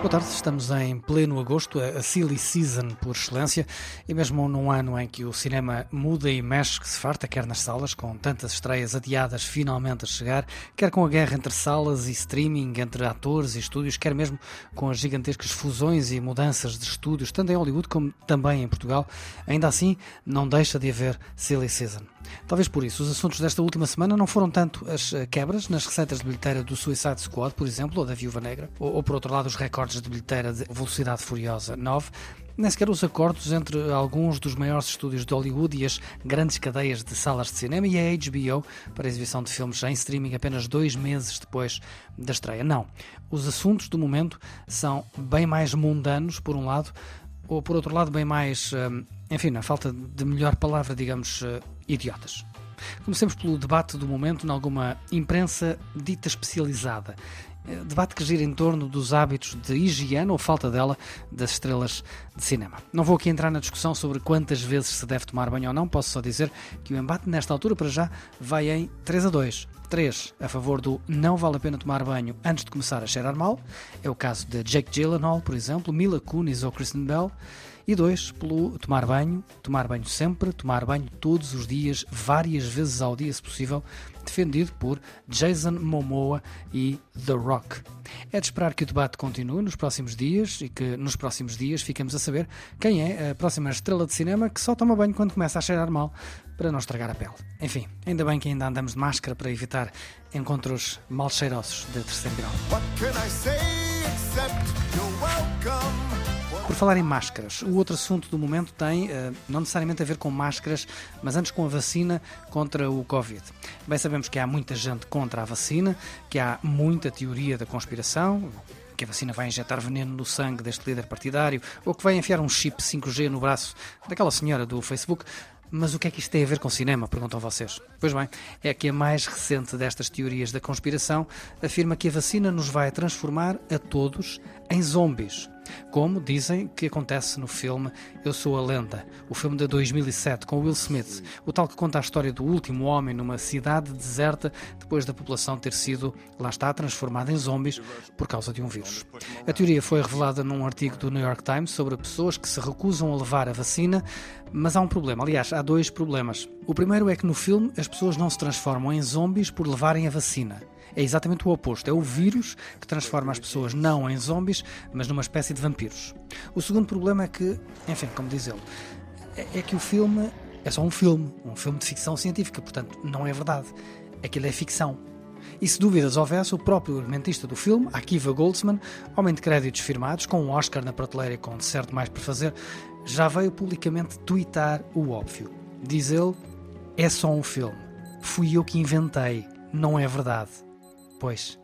Boa tarde, estamos em pleno agosto, a silly season por excelência, e mesmo num ano em que o cinema muda e mexe que se farta, quer nas salas, com tantas estreias adiadas finalmente a chegar, quer com a guerra entre salas e streaming, entre atores e estúdios, quer mesmo com as gigantescas fusões e mudanças de estúdios, tanto em Hollywood como também em Portugal, ainda assim não deixa de haver silly season. Talvez por isso, os assuntos desta última semana não foram tanto as eh, quebras nas receitas de bilheteira do Suicide Squad, por exemplo, ou da Viúva Negra, ou, ou por outro lado os recordes de bilheteira de Velocidade Furiosa 9, nem sequer os acordos entre alguns dos maiores estúdios de Hollywood e as grandes cadeias de salas de cinema e a HBO para a exibição de filmes em streaming apenas dois meses depois da estreia. Não. Os assuntos do momento são bem mais mundanos, por um lado, ou por outro lado, bem mais, hum, enfim, na falta de melhor palavra, digamos, eh, idiotas. Comecemos pelo debate do momento em alguma imprensa dita especializada. Eh, Debate que gira em torno dos hábitos de higiene ou falta dela das estrelas de cinema. Não vou aqui entrar na discussão sobre quantas vezes se deve tomar banho ou não, posso só dizer que o embate nesta altura, para já, vai em 3 a 2. 3 a favor do não vale a pena tomar banho antes de começar a cheirar mal, é o caso de Jake Gyllenhaal, por exemplo, Mila Kunis ou Kristen Bell, e 2 pelo tomar banho, tomar banho sempre, tomar banho todos os dias, várias vezes ao dia se possível, defendido por Jason Momoa e The Rock. É de esperar que o debate continue nos próximos dias e que nos próximos dias fiquemos a saber quem é a próxima estrela de cinema que só toma banho quando começa a cheirar mal para não estragar a pele. Enfim, ainda bem que ainda andamos de máscara para evitar encontros mal cheirosos de terceiro grau. Falar em máscaras, o outro assunto do momento tem eh, não necessariamente a ver com máscaras, mas antes com a vacina contra o Covid. Bem, sabemos que há muita gente contra a vacina, que há muita teoria da conspiração, que a vacina vai injetar veneno no sangue deste líder partidário, ou que vai enfiar um chip 5G no braço daquela senhora do Facebook. Mas o que é que isto tem a ver com cinema? Perguntam vocês. Pois bem, é que a mais recente destas teorias da conspiração afirma que a vacina nos vai transformar a todos em zombies. Como dizem que acontece no filme Eu Sou a Lenda, o filme de 2007 com Will Smith, o tal que conta a história do último homem numa cidade deserta depois da população ter sido, lá está, transformada em zombies por causa de um vírus. A teoria foi revelada num artigo do New York Times sobre pessoas que se recusam a levar a vacina, mas há um problema. Aliás, há dois problemas. O primeiro é que no filme as pessoas não se transformam em zombies por levarem a vacina. É exatamente o oposto. É o vírus que transforma as pessoas não em zombies, mas numa espécie de vampiros. O segundo problema é que, enfim, como diz ele, é é que o filme é só um filme, um filme de ficção científica, portanto, não é verdade. Aquilo é ficção. E se dúvidas houvesse, o próprio argumentista do filme, Akiva Goldsman, homem de créditos firmados, com um Oscar na prateleira e com de certo mais por fazer, já veio publicamente twittar o óbvio. Diz ele: é só um filme. Fui eu que inventei, não é verdade. Pois.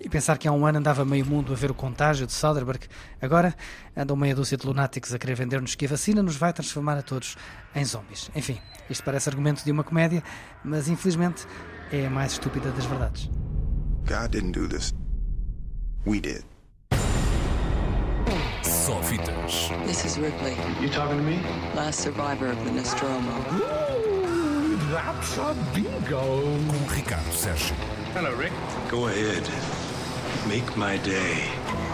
E pensar que há um ano andava meio mundo a ver o contágio de Soderbergh, agora andam meia dúzia de lunáticos a querer vender-nos que a vacina nos vai transformar a todos em zombies. Enfim, isto parece argumento de uma comédia, mas infelizmente é a mais estúpida das verdades. God didn't do this. We did. Só fitas. This is Ripley, You talking to me? last survivor of the Nostromo. That's a bingo. Com Ricardo Sérgio. Hello, Rick. Go ahead. Make my day.